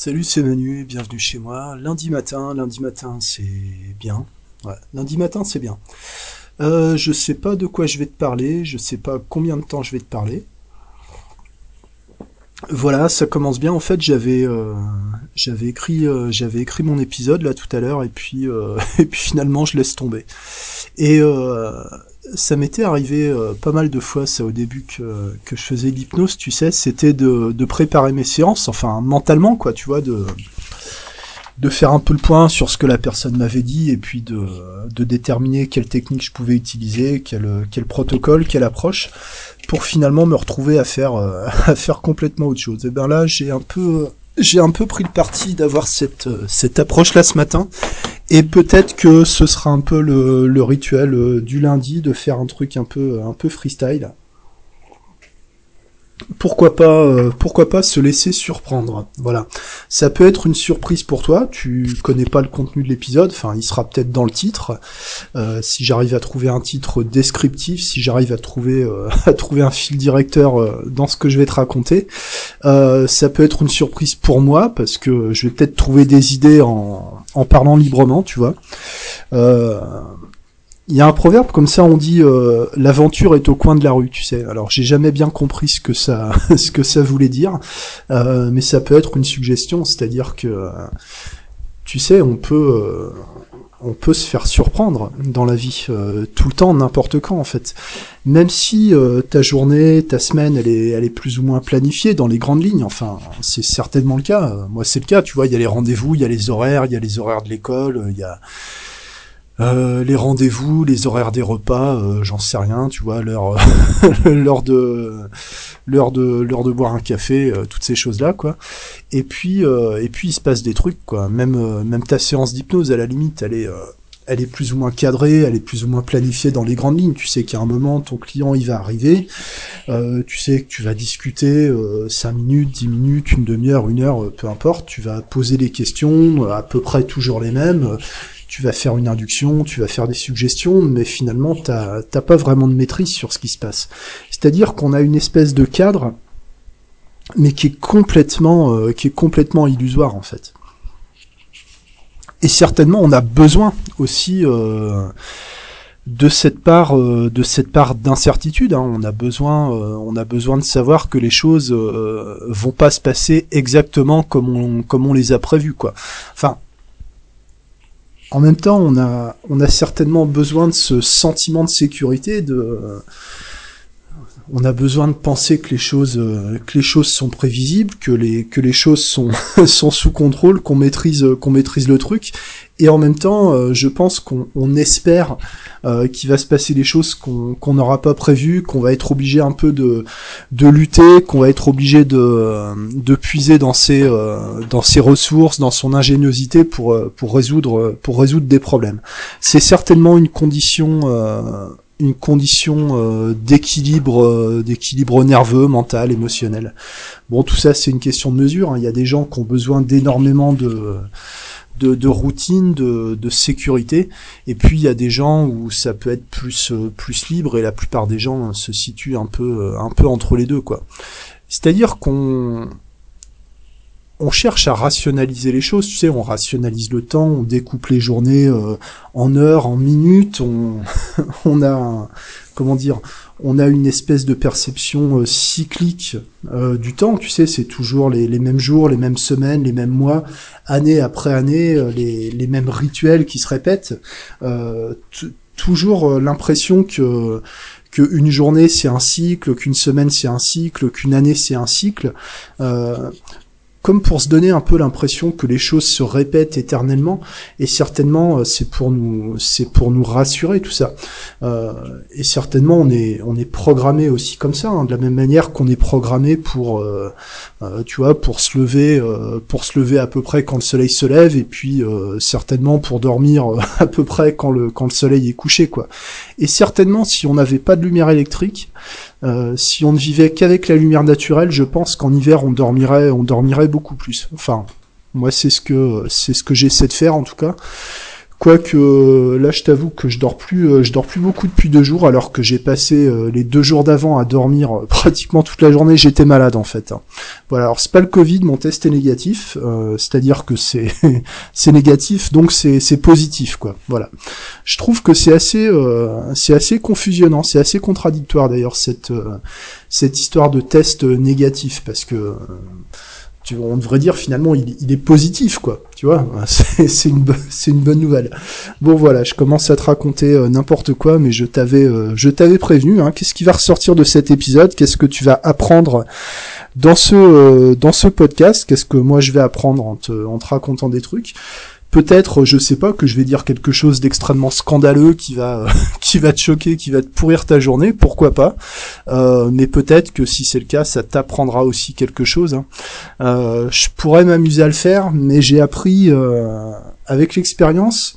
Salut, c'est Manu, bienvenue chez moi. Lundi matin, lundi matin, c'est bien. Lundi matin, c'est bien. Euh, je sais pas de quoi je vais te parler, je sais pas combien de temps je vais te parler. Voilà, ça commence bien. En fait, j'avais euh, écrit euh, j'avais écrit mon épisode là tout à l'heure et puis et puis finalement je laisse tomber. Et ça m'était arrivé euh, pas mal de fois, ça au début que, que je faisais l'hypnose, tu sais, c'était de, de préparer mes séances, enfin mentalement quoi, tu vois, de de faire un peu le point sur ce que la personne m'avait dit et puis de, de déterminer quelle technique je pouvais utiliser, quel, quel protocole, quelle approche, pour finalement me retrouver à faire euh, à faire complètement autre chose. Et ben là, j'ai un peu j'ai un peu pris le parti d'avoir cette cette approche là ce matin. Et peut-être que ce sera un peu le, le rituel euh, du lundi de faire un truc un peu un peu freestyle pourquoi pas, euh, pourquoi pas se laisser surprendre. Voilà, ça peut être une surprise pour toi. Tu connais pas le contenu de l'épisode, enfin, il sera peut-être dans le titre. Euh, si j'arrive à trouver un titre descriptif, si j'arrive à trouver euh, à trouver un fil directeur dans ce que je vais te raconter, ça peut être une surprise pour moi parce que je vais peut-être trouver des idées en en parlant librement, tu vois. Il y a un proverbe comme ça, on dit euh, l'aventure est au coin de la rue, tu sais. Alors j'ai jamais bien compris ce que ça, ce que ça voulait dire, euh, mais ça peut être une suggestion, c'est-à-dire que, tu sais, on peut, euh, on peut se faire surprendre dans la vie tout le temps, n'importe quand en fait. Même si ta journée, ta semaine, elle est, elle est plus ou moins planifiée dans les grandes lignes. Enfin, c'est certainement le cas. Moi, c'est le cas. Tu vois, il y a les rendez-vous, il y a les horaires, il y a les horaires de l'école, il y a euh, les rendez-vous, les horaires des repas, euh, j'en sais rien, tu vois, l'heure, l'heure de, l'heure de, l'heure de boire un café, euh, toutes ces choses-là, quoi. Et puis, et puis il se passe des trucs, quoi. Même, même ta séance d'hypnose, à la limite, elle est, elle est plus ou moins cadrée, elle est plus ou moins planifiée dans les grandes lignes. Tu sais qu'à un moment, ton client, il va arriver. tu sais que tu vas discuter 5 minutes, 10 minutes, une demi-heure, une heure, peu importe. Tu vas poser des questions, à peu près toujours les mêmes tu vas faire une induction, tu vas faire des suggestions, mais finalement, t'as pas vraiment de maîtrise sur ce qui se passe. C'est-à-dire qu'on a une espèce de cadre, mais qui est complètement, euh, qui est complètement illusoire en fait. Et certainement, on a besoin aussi euh, de cette part, euh, de cette part d'incertitude. Hein. On a besoin, on a besoin de savoir que les choses vont pas se passer exactement comme on, comme on les a prévues, quoi. Enfin, en même temps, on a, on a certainement besoin de ce sentiment de sécurité, de, on a besoin de penser que les choses, que les choses sont prévisibles, que les, que les choses sont, sont sous contrôle, qu'on maîtrise, qu'on maîtrise le truc, et en même temps, euh, je pense qu'on espère euh, qu'il va se passer des choses qu'on n'aura pas prévues, qu'on va être obligé un peu de, de lutter, qu'on va être obligé de, de puiser dans ses, euh, dans ses ressources, dans son ingéniosité pour, pour, résoudre, pour résoudre des problèmes. C'est certainement une condition une condition d'équilibre d'équilibre nerveux, mental, émotionnel. Bon, tout ça c'est une question de mesure. Hein. Il y a des gens qui ont besoin d'énormément de de, routine, de, de, sécurité. Et puis il y a des gens où ça peut être plus euh, plus libre et la plupart des gens se situent un peu euh, un peu entre les deux quoi. C'est-à-dire qu'on on cherche à rationaliser les choses, tu sais, on rationalise le temps, on découpe les journées euh, en heures, en minutes, on, a, comment dire, on a une espèce de perception euh, cyclique euh, du temps, tu sais, c'est toujours les, mêmes jours, les mêmes semaines, les mêmes mois, année après année, les, mêmes rituels qui se répètent, toujours l'impression que qu'une journée c'est un cycle, qu'une semaine c'est un cycle, qu'une année c'est un cycle. Comme pour se donner un peu l'impression que les choses se répètent éternellement, et certainement euh, c'est pour nous, c'est pour nous rassurer tout ça. Euh, et certainement on est, on est programmé aussi comme ça, hein, de la même manière qu'on est programmé pour, euh, euh tu vois, pour se lever, euh, pour se lever à peu près quand le soleil se lève, et puis certainement pour dormir à peu près quand le, quand le soleil est couché, quoi. Et certainement si on n'avait pas de lumière électrique, euh, si on ne vivait qu'avec la lumière naturelle, je pense qu'en hiver on dormirait, on dormirait beaucoup plus. Enfin, moi c'est ce que c'est ce que j'essaie de faire en tout cas. Quoique là, je t'avoue que je dors plus, euh, je dors plus beaucoup depuis deux jours, alors que j'ai passé euh, les deux jours d'avant à dormir euh, pratiquement toute la journée. J'étais malade en fait. Hein. Voilà. Alors c'est pas le Covid, mon test est négatif, c'est-à-dire que c'est c'est négatif, donc c'est c'est positif quoi. Voilà. Je trouve que c'est assez c'est assez confusionnant, c'est assez contradictoire d'ailleurs cette cette histoire de test négatif parce que on devrait dire finalement il, est positif quoi. Tu vois c'est une bonne nouvelle. Bon voilà je commence à te raconter euh, n'importe quoi mais je t'avais euh, je t'avais prévenu hein. qu'est-ce qui va ressortir de cet épisode? Qu'est-ce que tu vas apprendre dans ce euh, dans ce podcast? Qu'est-ce que moi je vais apprendre en te racontant des trucs? Peut-être, je sais pas, que je vais dire quelque chose d'extrêmement scandaleux qui va qui va te choquer, qui va te pourrir ta journée, pourquoi pas. Euh, mais peut-être que si c'est le cas, ça t'apprendra aussi quelque chose. Hein. Euh, je pourrais m'amuser à le faire, mais j'ai appris euh, avec l'expérience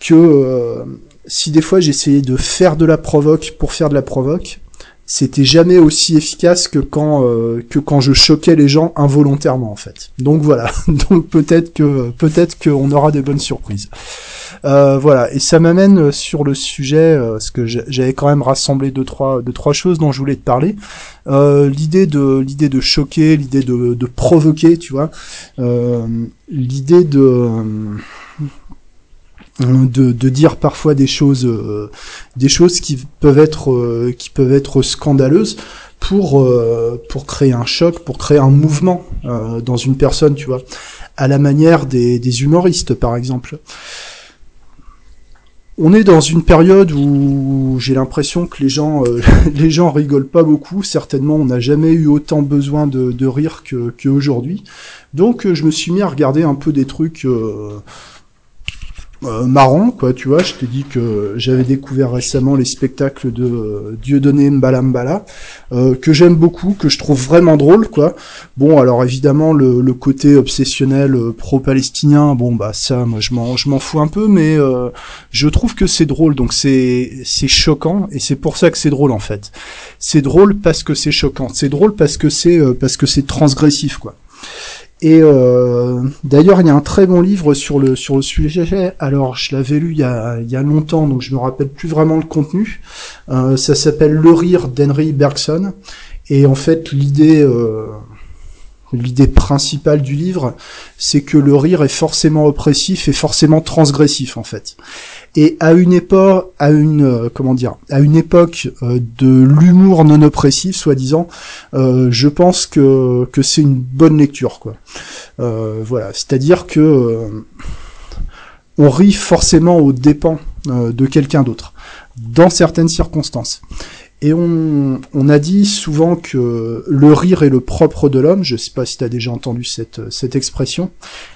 que si des fois j'essayais de faire de la provoque pour faire de la provoque, c'était jamais aussi efficace que quand euh, que quand je choquais les gens involontairement en fait. Donc voilà, donc peut-être que peut-être qu'on aura des bonnes surprises. Euh, voilà, et ça m'amène sur le sujet, euh, parce que j'avais quand même rassemblé deux trois deux trois choses dont je voulais te parler. l'idée de l'idée de choquer, l'idée de, de provoquer, tu vois, l'idée de de, de, dire parfois des choses euh, des choses qui peuvent être euh, qui peuvent être scandaleuses pour euh, pour créer un choc pour créer un mouvement dans une personne tu vois. À la manière des, des humoristes par exemple. On est dans une période où j'ai l'impression que les gens les gens rigolent pas beaucoup. Certainement on n'a jamais eu autant besoin de, de rire que qu'aujourd'hui donc je me suis mis à regarder un peu des trucs euh, marrant, quoi, tu vois. Je t'ai dit que j'avais découvert récemment les spectacles de euh, Dieudonné Mbalambala, euh, que j'aime beaucoup, que je trouve vraiment drôle, quoi. Bon, alors évidemment, le, le côté obsessionnel euh, pro-palestinien, bon, bah ça, moi, je m'en, je m'en fous un peu, mais je trouve que c'est drôle, donc c'est, c'est choquant, et c'est pour ça que c'est drôle, en fait. C'est drôle parce que c'est choquant. C'est drôle parce que c'est, parce que c'est transgressif, quoi. Et euh, d'ailleurs, il y a un très bon livre sur le sur le sujet. Alors, je l'avais lu il y a il y a longtemps, donc je me rappelle plus vraiment le contenu. Euh, ça s'appelle Le rire d'Henry Bergson. Et en fait, l'idée euh, l'idée principale du livre, c'est que le rire est forcément oppressif et forcément transgressif en fait. Et à une époque, à une euh, comment dire, à une époque euh, de l'humour non oppressif, soi-disant, euh, je pense que que c'est une bonne lecture, quoi. voilà, c'est-à-dire que on rit forcément aux dépens de quelqu'un d'autre, dans certaines circonstances. Et on, a dit souvent que le rire est le propre de l'homme. Je sais pas si tu as déjà entendu cette, expression.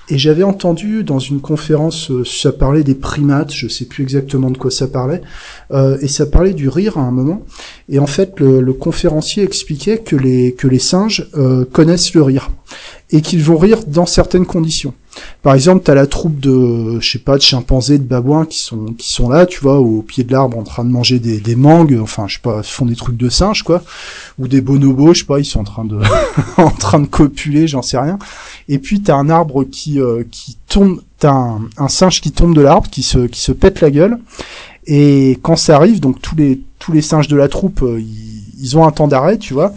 Et j'avais entendu dans une conférence, euh, ça parlait des primates, je sais plus exactement de quoi ça parlait, euh, et ça parlait du rire à un moment. Et en fait, le, conférencier expliquait que les, que les singes euh, connaissent le rire et qu'ils vont rire dans certaines conditions. Par exemple, t'as la troupe de, je sais pas, de chimpanzés, de babouins qui sont qui sont là, tu vois, au pied de l'arbre en train de manger des, mangues, enfin, je sais pas, font des trucs de singes, quoi, ou des bonobos, je sais pas, ils sont en train de en train de copuler, j'en sais rien. Et puis t'as un arbre qui euh, qui tombe, t'as un, un singe qui tombe de l'arbre, qui se qui se pète la gueule. Et quand ça arrive, donc tous les tous les singes de la troupe, euh, ils, ils ont un temps d'arrêt, tu vois.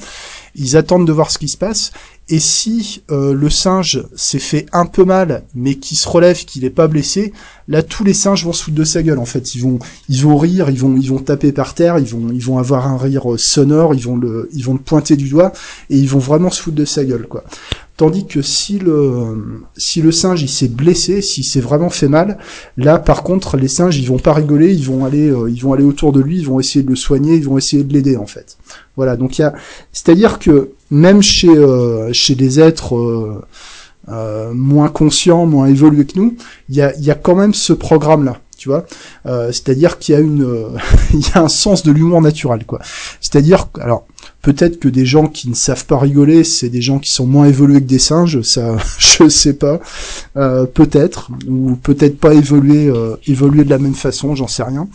Ils attendent de voir ce qui se passe et si euh, le singe s'est fait un peu mal, mais qui se relève, qu'il n'est pas blessé, là tous les singes vont se foutre de sa gueule. En fait, ils vont, ils vont rire, ils vont, ils vont taper par terre, ils vont, ils vont avoir un rire sonore, ils vont le, ils vont le pointer du doigt et ils vont vraiment se foutre de sa gueule, quoi. Tandis que si le, si le singe il s'est blessé, s'il s'est vraiment fait mal, là par contre les singes ils vont pas rigoler, ils vont aller, euh, ils vont aller autour de lui, ils vont essayer de le soigner, ils vont essayer de l'aider en fait. Voilà, donc il y a, c'est-à-dire que même chez euh, chez des êtres euh, moins conscients, moins évolués que nous, il y a, y a quand même ce programme-là, tu vois. C'est-à-dire qu'il y a une, il y a un sens de l'humour naturel, quoi. C'est-à-dire, alors peut-être que des gens qui ne savent pas rigoler, c'est des gens qui sont moins évolués que des singes, ça, je sais pas. peut-être ou peut-être pas évoluer, évoluer de la même façon, j'en sais rien.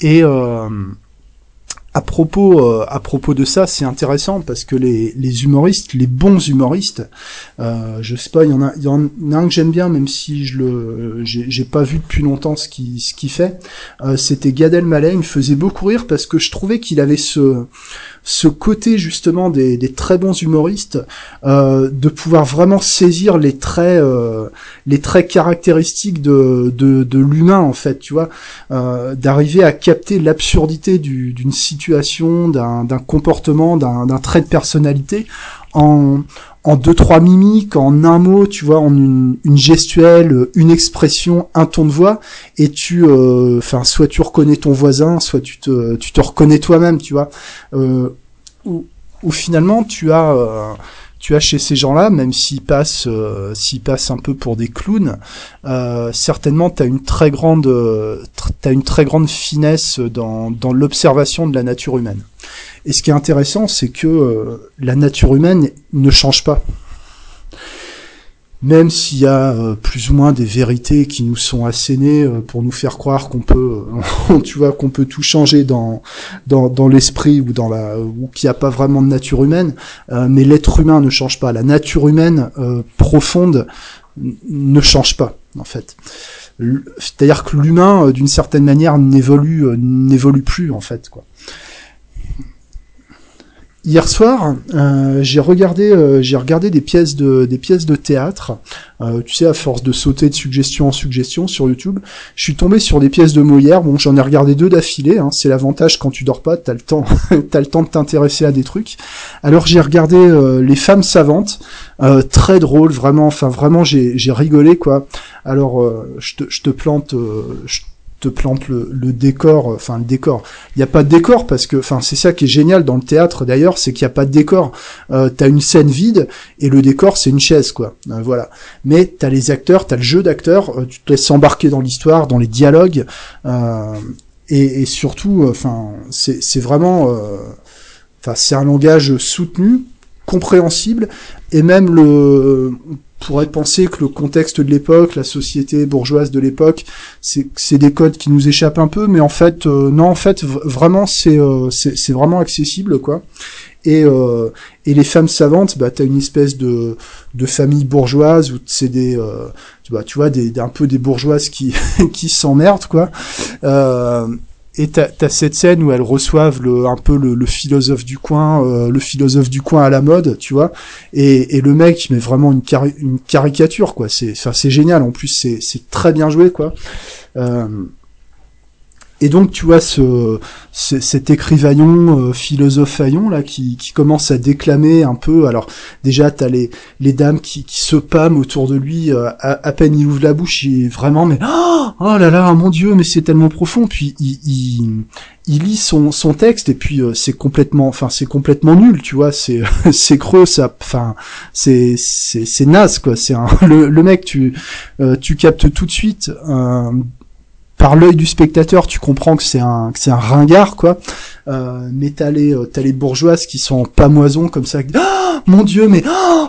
Et à propos, euh, à propos de ça, c'est intéressant parce que les, humoristes, les bons humoristes, euh, je sais pas, il y en a, un que j'aime bien, même si je le, j'ai pas vu depuis longtemps ce qu'il ce qu'il fait. Euh, C'était Gad Elmaleh, il me faisait beaucoup rire parce que je trouvais qu'il avait ce ce côté justement des, très bons humoristes euh, de pouvoir vraiment saisir les traits euh, les traits caractéristiques de, de, de l'humain en fait tu vois. Euh, d'arriver à capter l'absurdité d'une situation d'un comportement d'un trait de personnalité en en deux trois mimiques, en un mot, tu vois, en une, une gestuelle, une expression, un ton de voix, et tu, euh, enfin, soit tu reconnais ton voisin, soit tu te, tu te reconnais toi-même, tu vois, euh, ou, finalement tu as, euh, tu as chez ces gens-là, même s'ils passent, euh, s'ils passent un peu pour des clowns, euh, certainement tu une très grande, une très grande finesse dans, dans l'observation de la nature humaine. Et ce qui est intéressant, c'est que euh, la nature humaine ne change pas. Même s'il y a euh, plus ou moins des vérités qui nous sont assénées euh, pour nous faire croire qu'on peut, tu vois, qu'on peut tout changer dans dans, dans l'esprit ou dans la ou qu'il n'y a pas vraiment de nature humaine, mais l'être humain ne change pas. La nature humaine profonde ne change pas en fait. C'est-à-dire que l'humain, d'une certaine manière, n'évolue n'évolue plus en fait quoi. Hier soir, euh, j'ai regardé, euh, j'ai regardé des pièces de, des pièces de théâtre. Euh, tu sais, à force de sauter de suggestion en suggestion sur YouTube, je suis tombé sur des pièces de Molière. Bon, j'en ai regardé deux d'affilée. Hein, c'est l'avantage quand tu dors pas, t'as le temps, t'as le temps de t'intéresser à des trucs. Alors j'ai regardé Les femmes savantes, très drôle, vraiment. Enfin, vraiment, j'ai, j'ai rigolé quoi. Alors, je te, je te plante, je te plante le, décor, euh, enfin le décor. Il n'y a pas de décor parce que, enfin c'est ça qui est génial dans le théâtre d'ailleurs, c'est qu'il n'y a pas de décor. Euh, t'as une scène vide et le décor c'est une chaise quoi. Euh, voilà. Mais t'as les acteurs, t'as le jeu d'acteurs, tu te laisses embarquer dans l'histoire, dans les dialogues et, et, surtout, enfin c'est vraiment, enfin c'est un langage soutenu compréhensible et même le pourrait penser que le contexte de l'époque, la société bourgeoise de l'époque, c'est des codes qui nous échappent un peu, mais en fait, euh, non, en fait, vraiment, euh, c'est c'est vraiment accessible, quoi. Et, euh, et les femmes savantes, bah, t'as une espèce de, de famille bourgeoise où c'est des, tu vois, tu vois, des, un peu des bourgeoises qui qui s'emmerdent, quoi. Et t'as as cette scène où elles reçoivent le, un peu le, philosophe du coin, euh, le philosophe du coin à la mode, tu vois. Et, le mec met vraiment une, caricature, quoi. C'est, c'est génial. En plus, c'est, c'est très bien joué, quoi. Euh, et donc tu vois ce, cet écrivaillon euh, philosophe là qui, qui, commence à déclamer un peu. Alors déjà t'as les les dames qui, qui se pâment autour de lui euh, à, peine il ouvre la bouche, il est vraiment mais oh, oh là là mon dieu mais c'est tellement profond. Puis il, il, il lit son, son texte et puis euh, c'est complètement enfin c'est complètement nul tu vois c'est c'est creux ça enfin c'est c'est c'est naze quoi c'est le, le mec tu tu captes tout de suite par l'œil du spectateur, tu comprends que c'est un, que c'est un ringard, quoi. Euh, mais euh, t'as les bourgeoises qui sont en pamoison comme ça. Oh, mon Dieu, mais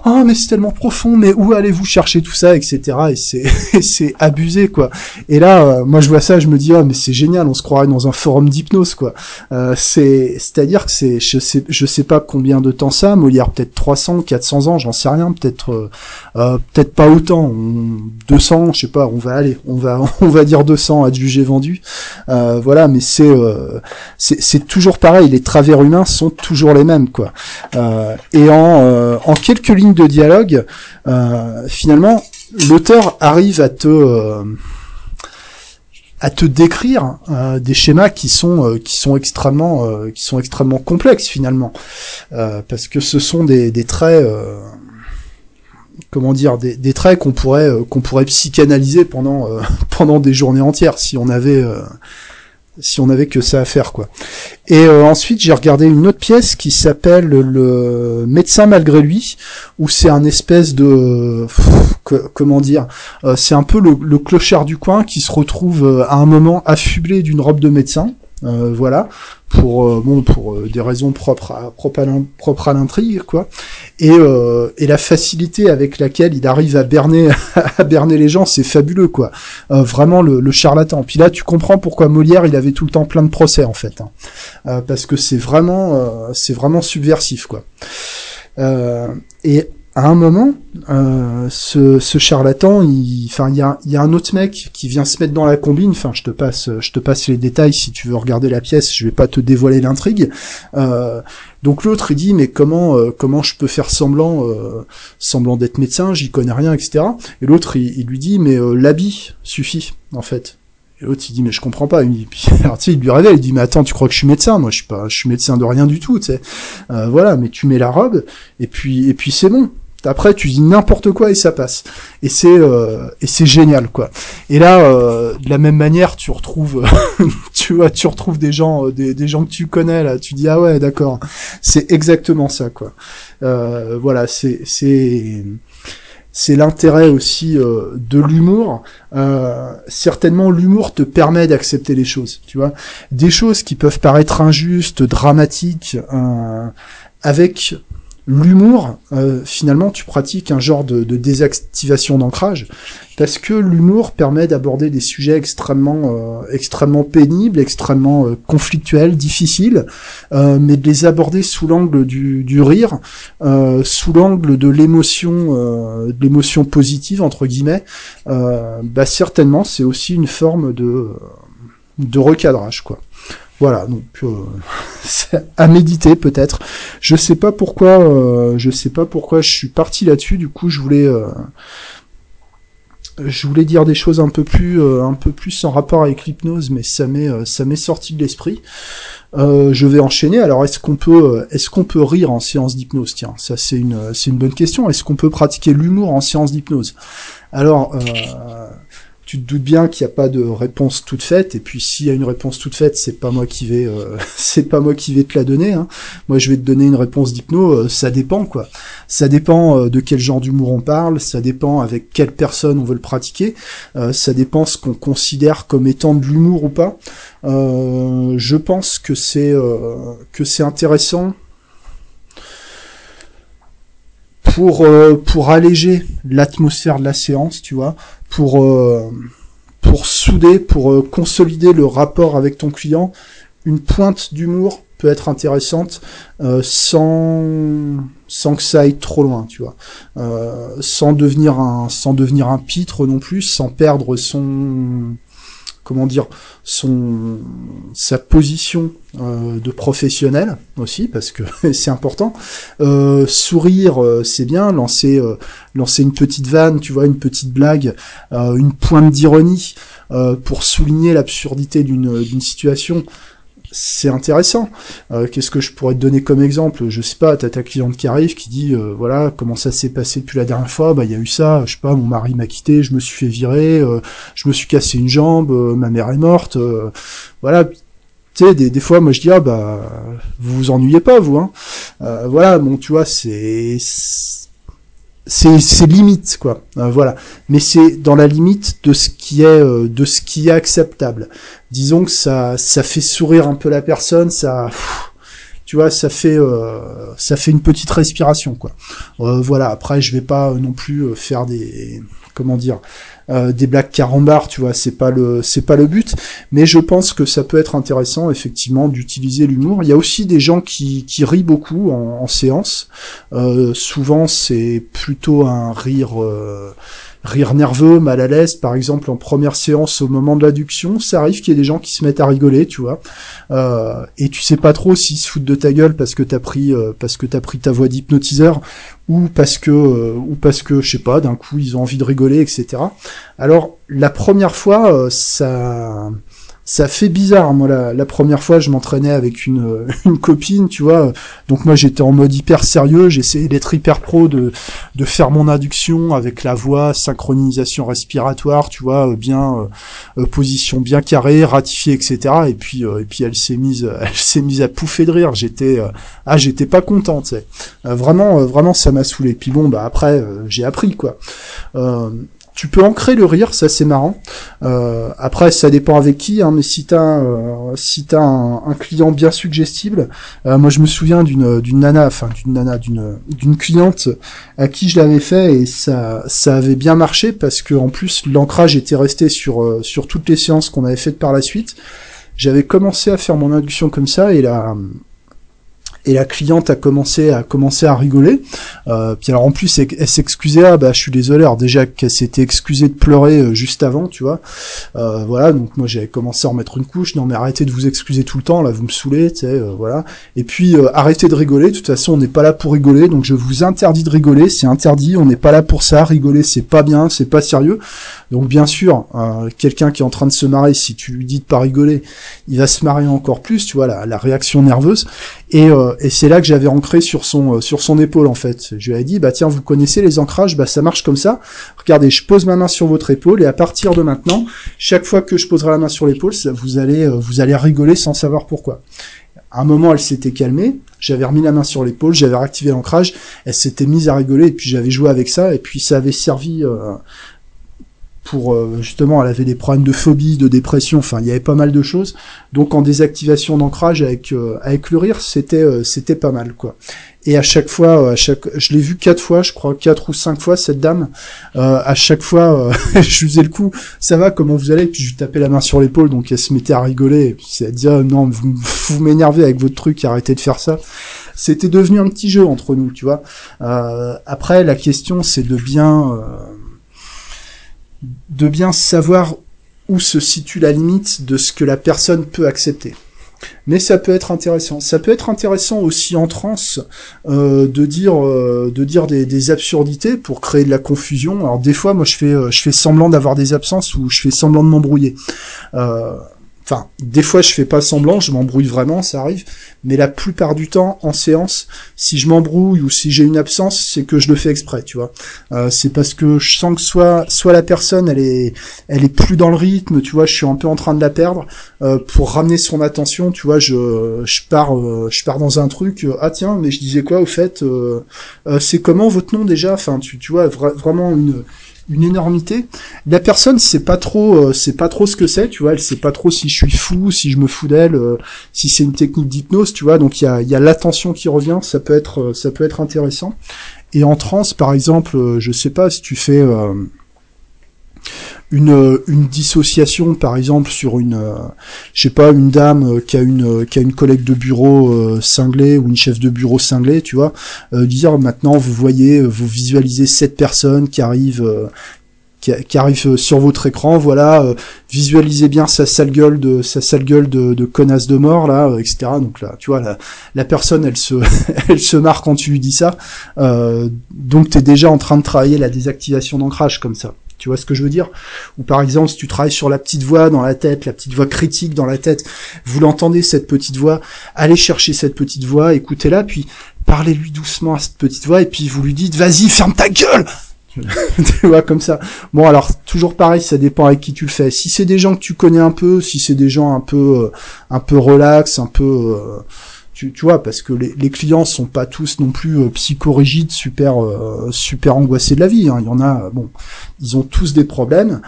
oh, mais c'est tellement profond. Mais où allez-vous chercher tout ça, etc. Et c'est, c'est abusé, quoi. Et là, euh, moi, je vois ça, je me dis, oh, mais c'est génial. On se croirait dans un forum d'hypnose, quoi. Euh, c'est, c'est-à-dire que c'est, je sais, je sais pas combien de temps ça. Molière, peut-être 300, 400 ans, j'en sais rien. Peut-être, euh, peut-être pas autant. 200, je sais pas. On va aller, on va, on va dire 200 à juger vendu. voilà, mais c'est, c'est, c'est toujours pareil, les travers humains sont toujours les mêmes, quoi. Euh, et en, euh, en quelques lignes de dialogue, euh, finalement, l'auteur arrive à te à te décrire des schémas qui sont qui sont extrêmement qui sont extrêmement complexes finalement parce que ce sont des, des traits comment dire des, des traits qu'on pourrait qu'on pourrait psychanalyser pendant pendant des journées entières si on avait si on avait que ça à faire quoi. Et euh, ensuite j'ai regardé une autre pièce qui s'appelle le médecin malgré lui où c'est un espèce de comment dire euh, c'est un peu le, clochard du coin qui se retrouve euh, à un moment affublé d'une robe de médecin voilà. Pour bon pour des raisons propres à propres à l'intrigue quoi. Et et la facilité avec laquelle il arrive à berner à berner les gens c'est fabuleux quoi. Vraiment le, le, charlatan. Puis là tu comprends pourquoi Molière il avait tout le temps plein de procès en fait hein. parce que c'est vraiment c'est vraiment subversif quoi. Et à un moment, euh, ce, charlatan, il, enfin, il y a, un autre mec qui vient se mettre dans la combine. Enfin, je te passe, je te passe les détails si tu veux regarder la pièce. Je vais pas te dévoiler l'intrigue. Euh, donc l'autre, il dit, mais comment, euh, comment je peux faire semblant, euh, semblant d'être médecin? J'y connais rien, etc. Et l'autre, il, il, lui dit, mais l'habit suffit, en fait. Et l'autre il dit mais je comprends pas. Il, puis, alors, il lui révèle, il dit mais attends tu crois que je suis médecin? Moi je suis pas, je suis médecin de rien du tout. Tu sais. Voilà, mais tu mets la robe et puis et puis c'est bon. Après, tu dis n'importe quoi et ça passe. Et c'est euh, et c'est génial quoi. Et là, euh, de la même manière, tu retrouves, tu vois, tu retrouves des gens, euh, des, des, gens que tu connais là. Tu dis ah ouais, d'accord. C'est exactement ça quoi. Euh, voilà, c'est c'est c'est l'intérêt aussi euh, de l'humour. Euh, certainement, l'humour te permet d'accepter les choses, tu vois, des choses qui peuvent paraître injustes, dramatiques, euh, avec l'humour, euh, finalement, tu pratiques un genre de, désactivation d'ancrage, parce que l'humour permet d'aborder des sujets extrêmement, euh, extrêmement pénibles, extrêmement euh, conflictuels, difficiles, mais de les aborder sous l'angle du, rire, sous l'angle de l'émotion, de l'émotion positive entre guillemets. bah certainement, c'est aussi une forme de, de recadrage, quoi. Voilà, donc euh, à méditer peut-être. Je sais pas pourquoi, euh, je sais pas pourquoi je suis parti là-dessus. Du coup, je voulais, euh, je voulais dire des choses un peu plus, un peu plus en rapport avec l'hypnose, mais ça m'est, ça m'est sorti de l'esprit. je vais enchaîner. Alors, est-ce qu'on peut, est-ce qu'on peut rire en séance d'hypnose? Tiens, ça c'est une, c'est une bonne question. Est-ce qu'on peut pratiquer l'humour en séance d'hypnose? Alors tu te doutes bien qu'il n'y a pas de réponse toute faite. Et puis s'il y a une réponse toute faite, c'est pas moi qui vais, euh, c'est pas moi qui vais te la donner. Hein. Moi, je vais te donner une réponse d'hypno. Euh, ça dépend quoi. Ça dépend euh, de quel genre d'humour on parle. Ça dépend avec quelle personne on veut le pratiquer. ça dépend ce qu'on considère comme étant de l'humour ou pas. je pense que c'est que c'est intéressant pour pour alléger l'atmosphère de la séance, tu vois pour euh, pour souder, pour euh, consolider le rapport avec ton client, une pointe d'humour peut être intéressante euh, sans sans que ça aille trop loin, tu vois, sans devenir un sans devenir un pitre non plus, sans perdre son comment dire son sa position euh, de professionnel aussi parce que c'est important. Euh, sourire euh, c'est bien lancer lancer une petite vanne tu vois une petite blague une pointe d'ironie pour souligner l'absurdité d'une d'une situation c'est intéressant. Euh, qu'est-ce que je pourrais te donner comme exemple? Je sais pas, t'as ta cliente qui arrive qui dit euh, voilà comment ça s'est passé depuis la dernière fois? Bah il y a eu ça. Je sais pas, mon mari m'a quitté, je me suis fait virer, euh, je me suis cassé une jambe, ma mère est morte. voilà. Tu sais, des, des, fois, moi je dis ah bah vous vous ennuyez pas vous hein. voilà, bon tu vois c'est c'est limite quoi. Euh, voilà. Mais c'est dans la limite de ce qui est euh, de ce qui est acceptable. Disons que ça ça fait sourire un peu la personne ça tu vois ça fait euh, ça fait une petite respiration quoi. Voilà. Après je vais pas non plus faire des comment dire euh, des blagues carambars, tu vois, c'est pas le c'est pas le but, mais je pense que ça peut être intéressant effectivement d'utiliser l'humour. Il y a aussi des gens qui, qui rient beaucoup en, séance. Euh, souvent c'est plutôt un rire euh, rire nerveux, mal à l'aise, par exemple en première séance au moment de l'adduction, ça arrive qu'il y ait des gens qui se mettent à rigoler, tu vois, euh, et tu sais pas trop s'ils se foutent de ta gueule parce que t'as pris euh, parce que t'as pris ta voix d'hypnotiseur ou parce que euh, ou parce que je sais pas, d'un coup ils ont envie de rigoler, etc. Alors la première fois, euh, ça ça fait bizarre. Moi, la, la première fois, je m'entraînais avec une, une copine, tu vois. Donc moi, j'étais en mode hyper sérieux. J'essayais d'être hyper pro, de, de faire mon induction avec la voix, synchronisation respiratoire, tu vois, euh, bien euh, euh, position bien carrée, ratifiée, etc. Et puis et puis elle s'est mise, elle s'est mise à pouffer de rire. J'étais ah, j'étais pas content, tu sais. vraiment, vraiment, ça m'a saoulé. Puis bon, bah après, j'ai appris quoi tu peux ancrer le rire, ça c'est marrant. Euh, après, ça dépend avec qui, hein, mais si t'as euh, si t'as un, client bien suggestible, euh, moi je me souviens d'une d'une nana, enfin d'une nana, d'une d'une cliente à qui je l'avais fait et ça ça avait bien marché parce que en plus l'ancrage était resté sur sur toutes les séances qu'on avait faites par la suite. J'avais commencé à faire mon induction comme ça et la et la cliente a commencé à commencer à rigoler. Euh, puis alors en plus elle, s'excusait, ah bah je suis désolé, alors déjà qu'elle s'était excusée de pleurer euh, juste avant, tu vois. Euh, voilà, donc moi j'avais commencé à en mettre une couche, non mais arrêtez de vous excuser tout le temps, là vous me saoulez, tu sais, voilà. Et puis arrêtez de rigoler, de toute façon on n'est pas là pour rigoler, donc je vous interdis de rigoler, c'est interdit, on n'est pas là pour ça, rigoler c'est pas bien, c'est pas sérieux. Donc bien sûr, quelqu'un qui est en train de se marrer, si tu lui dis de pas rigoler, il va se marrer encore plus, tu vois, la, la réaction nerveuse. Et, et c'est là que j'avais ancré sur son sur son épaule en fait. Je lui ai dit bah tiens vous connaissez les ancrages bah ça marche comme ça. Regardez je pose ma main sur votre épaule et à partir de maintenant chaque fois que je poserai la main sur l'épaule vous allez vous allez rigoler sans savoir pourquoi. À un moment elle s'était calmée, j'avais remis la main sur l'épaule, j'avais réactivé l'ancrage, elle s'était mise à rigoler et puis j'avais joué avec ça et puis ça avait servi euh, pour euh, justement elle avait des problèmes de phobie, de dépression, enfin il y avait pas mal de choses. Donc en désactivation d'ancrage avec euh, avec le rire, c'était euh, c'était pas mal quoi. Et à chaque fois, à chaque, je l'ai vu quatre fois, je crois quatre ou cinq fois cette dame. à chaque fois, je faisais le coup. Ça va, comment vous allez? Puis je lui tapais la main sur l'épaule, donc elle se mettait à rigoler. Et puis elle disait ah, non, vous, vous m'énervez avec votre truc, arrêtez de faire ça. C'était devenu un petit jeu entre nous, tu vois. après, la question c'est de bien de bien savoir où se situe la limite de ce que la personne peut accepter. Mais ça peut être intéressant. Ça peut être intéressant aussi en transe euh, de dire euh, de dire des, absurdités pour créer de la confusion. Alors des fois, moi, je fais euh, je fais semblant d'avoir des absences ou je fais semblant de m'embrouiller. Enfin, des fois je fais pas semblant, je m'embrouille vraiment, ça arrive, mais la plupart du temps en séance, si je m'embrouille ou si j'ai une absence, c'est que je le fais exprès, tu vois. Euh, c'est parce que je sens que soit soit la personne elle est elle est plus dans le rythme, tu vois, je suis un peu en train de la perdre. Euh, pour ramener son attention, tu vois, je je pars euh, je pars dans un truc ah tiens, mais je disais quoi au fait c'est comment votre nom déjà? Enfin, tu tu vois vraiment une une énormité. La personne sait pas trop, euh, c'est pas trop ce que c'est, tu vois. Elle sait pas trop si je suis fou, si je me fous d'elle, euh, si c'est une technique d'hypnose, tu vois. Donc il y a, y a l'attention qui revient, ça peut être, euh, ça peut être intéressant. Et en transe, par exemple, je sais pas si tu fais une, une dissociation par exemple sur une euh, je sais pas une dame qui a une qui a une collègue de bureau euh, cinglée ou une chef de bureau cinglée tu vois euh, dire maintenant vous voyez vous visualisez cette personne qui arrive qui, arrive sur votre écran, voilà, visualisez bien sa sale gueule de sa sale gueule de, de connasse de mort là, etc. Donc là, tu vois, la, la personne, elle se, elle se marre quand tu lui dis ça. Euh, donc t'es déjà en train de travailler la désactivation d'ancrage comme ça. Tu vois ce que je veux dire? Ou par exemple, si tu travailles sur la petite voix dans la tête, la petite voix critique dans la tête, vous l'entendez cette petite voix, allez chercher cette petite voix, écoutez-la, puis parlez-lui doucement à cette petite voix, et puis vous lui dites, vas-y, ferme ta gueule tu vois comme ça. Bon alors toujours pareil, ça dépend avec qui tu le fais. Si c'est des gens que tu connais un peu, si c'est des gens un peu euh, un peu relax, un peu euh, tu, vois, parce que les, les, clients sont pas tous non plus euh, psychorigides, super euh, super angoissés de la vie. Hein. Il y en a, bon, ils ont tous des problèmes,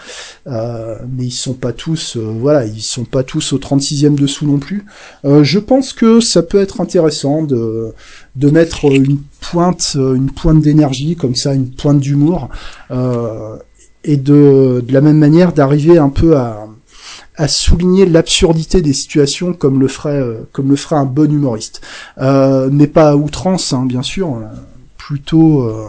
euh, mais ils sont pas tous, voilà, ils sont pas tous au 36e dessous non plus. je pense que ça peut être intéressant de de mettre une pointe, une pointe d'énergie comme ça, une pointe d'humour, et de de la même manière d'arriver un peu à à souligner l'absurdité des situations comme le ferait euh, comme le ferait un bon humoriste, euh, mais pas à outrance, hein, bien sûr, euh, plutôt. Euh,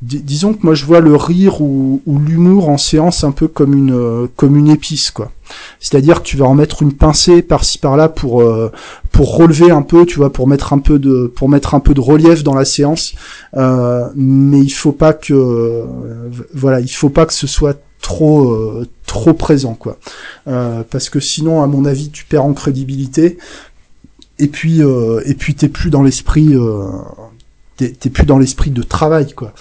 disons que moi je vois le rire ou, ou l'humour en séance un peu comme une euh, comme une épice quoi. C'est-à-dire que tu vas en mettre une pincée par-ci par-là pour pour relever un peu, tu vois, pour mettre un peu de pour mettre un peu de relief dans la séance. mais il faut pas que voilà, il faut pas que ce soit trop euh, trop présent quoi. Euh, parce que sinon à mon avis tu perds en crédibilité. Et puis euh, et puis t'es plus dans l'esprit t'es plus dans l'esprit de travail quoi.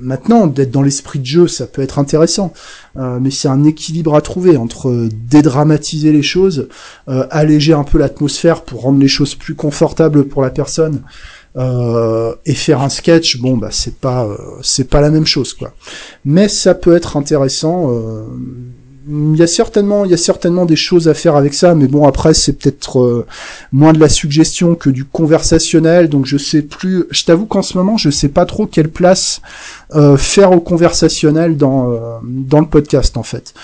Maintenant d'être dans l'esprit de jeu ça peut être intéressant. Mais c'est un équilibre à trouver entre dédramatiser les choses alléger un peu l'atmosphère pour rendre les choses plus confortables pour la personne et faire un sketch, bon bah c'est pas c'est pas la même chose quoi. Mais ça peut être intéressant il y a certainement il y a certainement des choses à faire avec ça mais bon après c'est peut-être euh, moins de la suggestion que du conversationnel donc je sais plus je t'avoue qu'en ce moment je sais pas trop quelle place euh, faire au conversationnel dans euh, dans le podcast en fait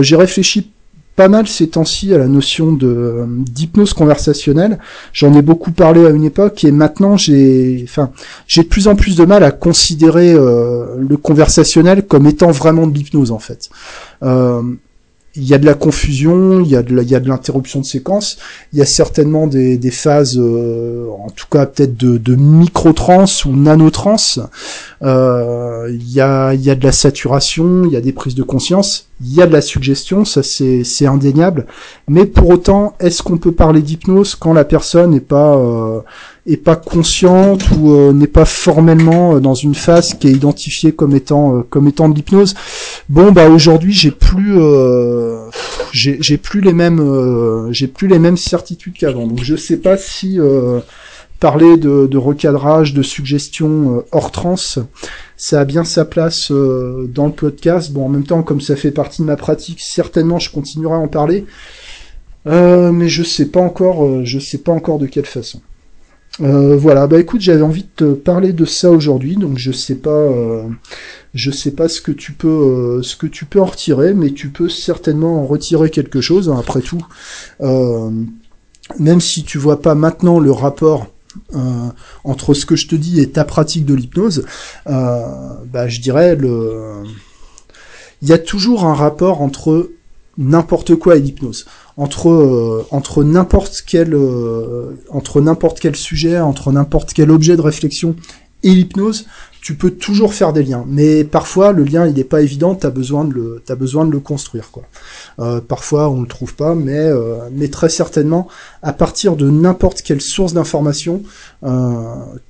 j'ai réfléchi pas mal ces temps-ci à la notion de d'hypnose conversationnelle. J'en ai beaucoup parlé à une époque et maintenant j'ai, enfin, j'ai de plus en plus de mal à considérer le conversationnel comme étant vraiment de l'hypnose en fait. Euh, il y a de la confusion, il y a de a de l'interruption de séquence, il y a certainement des, des phases, euh, en tout cas peut-être de, de micro-trans ou nano-trans, euh, il, y a, il y a de la saturation, il y a des prises de conscience, il y a de la suggestion, ça c'est, c'est indéniable, mais pour autant, est-ce qu'on peut parler d'hypnose quand la personne n'est pas... Euh, est pas consciente ou euh, n'est pas formellement euh, dans une phase qui est identifiée comme étant euh, comme étant de l'hypnose. Bon bah aujourd'hui j'ai plus j'ai plus les mêmes j'ai plus les mêmes certitudes qu'avant. Donc je sais pas si parler de, de, recadrage, de suggestion hors trans, ça a bien sa place dans le podcast. Bon en même temps comme ça fait partie de ma pratique, certainement je continuerai à en parler. mais je sais pas encore, je sais pas encore de quelle façon. Euh, voilà, bah écoute, j'avais envie de te parler de ça aujourd'hui, donc je sais pas, euh, je sais pas ce que tu peux, euh, ce que tu peux en retirer, mais tu peux certainement en retirer quelque chose. Hein, après tout, même si tu vois pas maintenant le rapport entre ce que je te dis et ta pratique de l'hypnose, bah je dirais le, il y a toujours un rapport entre n'importe quoi et l'hypnose entre euh, entre n'importe quel euh, entre n'importe quel sujet, entre n'importe quel objet de réflexion et l'hypnose, tu peux toujours faire des liens. Mais parfois le lien il n'est pas évident, t'as besoin de le t'as besoin de le construire. Euh, parfois on le trouve pas, mais très certainement à partir de n'importe quelle source d'information,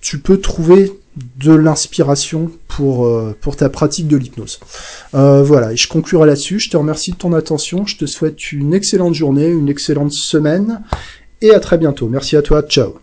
tu peux trouver de l'inspiration pour, euh, pour ta pratique de l'hypnose. Euh, voilà, et je conclurai là-dessus. Je te remercie de ton attention. Je te souhaite une excellente journée, une excellente semaine, et à très bientôt. Merci à toi. Ciao.